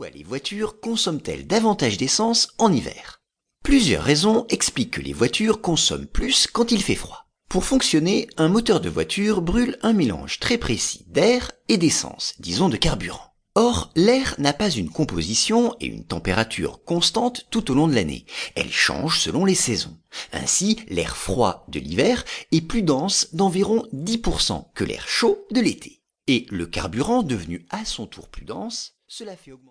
Pourquoi les voitures consomment-elles davantage d'essence en hiver? Plusieurs raisons expliquent que les voitures consomment plus quand il fait froid. Pour fonctionner, un moteur de voiture brûle un mélange très précis d'air et d'essence, disons de carburant. Or, l'air n'a pas une composition et une température constantes tout au long de l'année. Elle change selon les saisons. Ainsi, l'air froid de l'hiver est plus dense d'environ 10% que l'air chaud de l'été. Et le carburant devenu à son tour plus dense, cela fait augmenter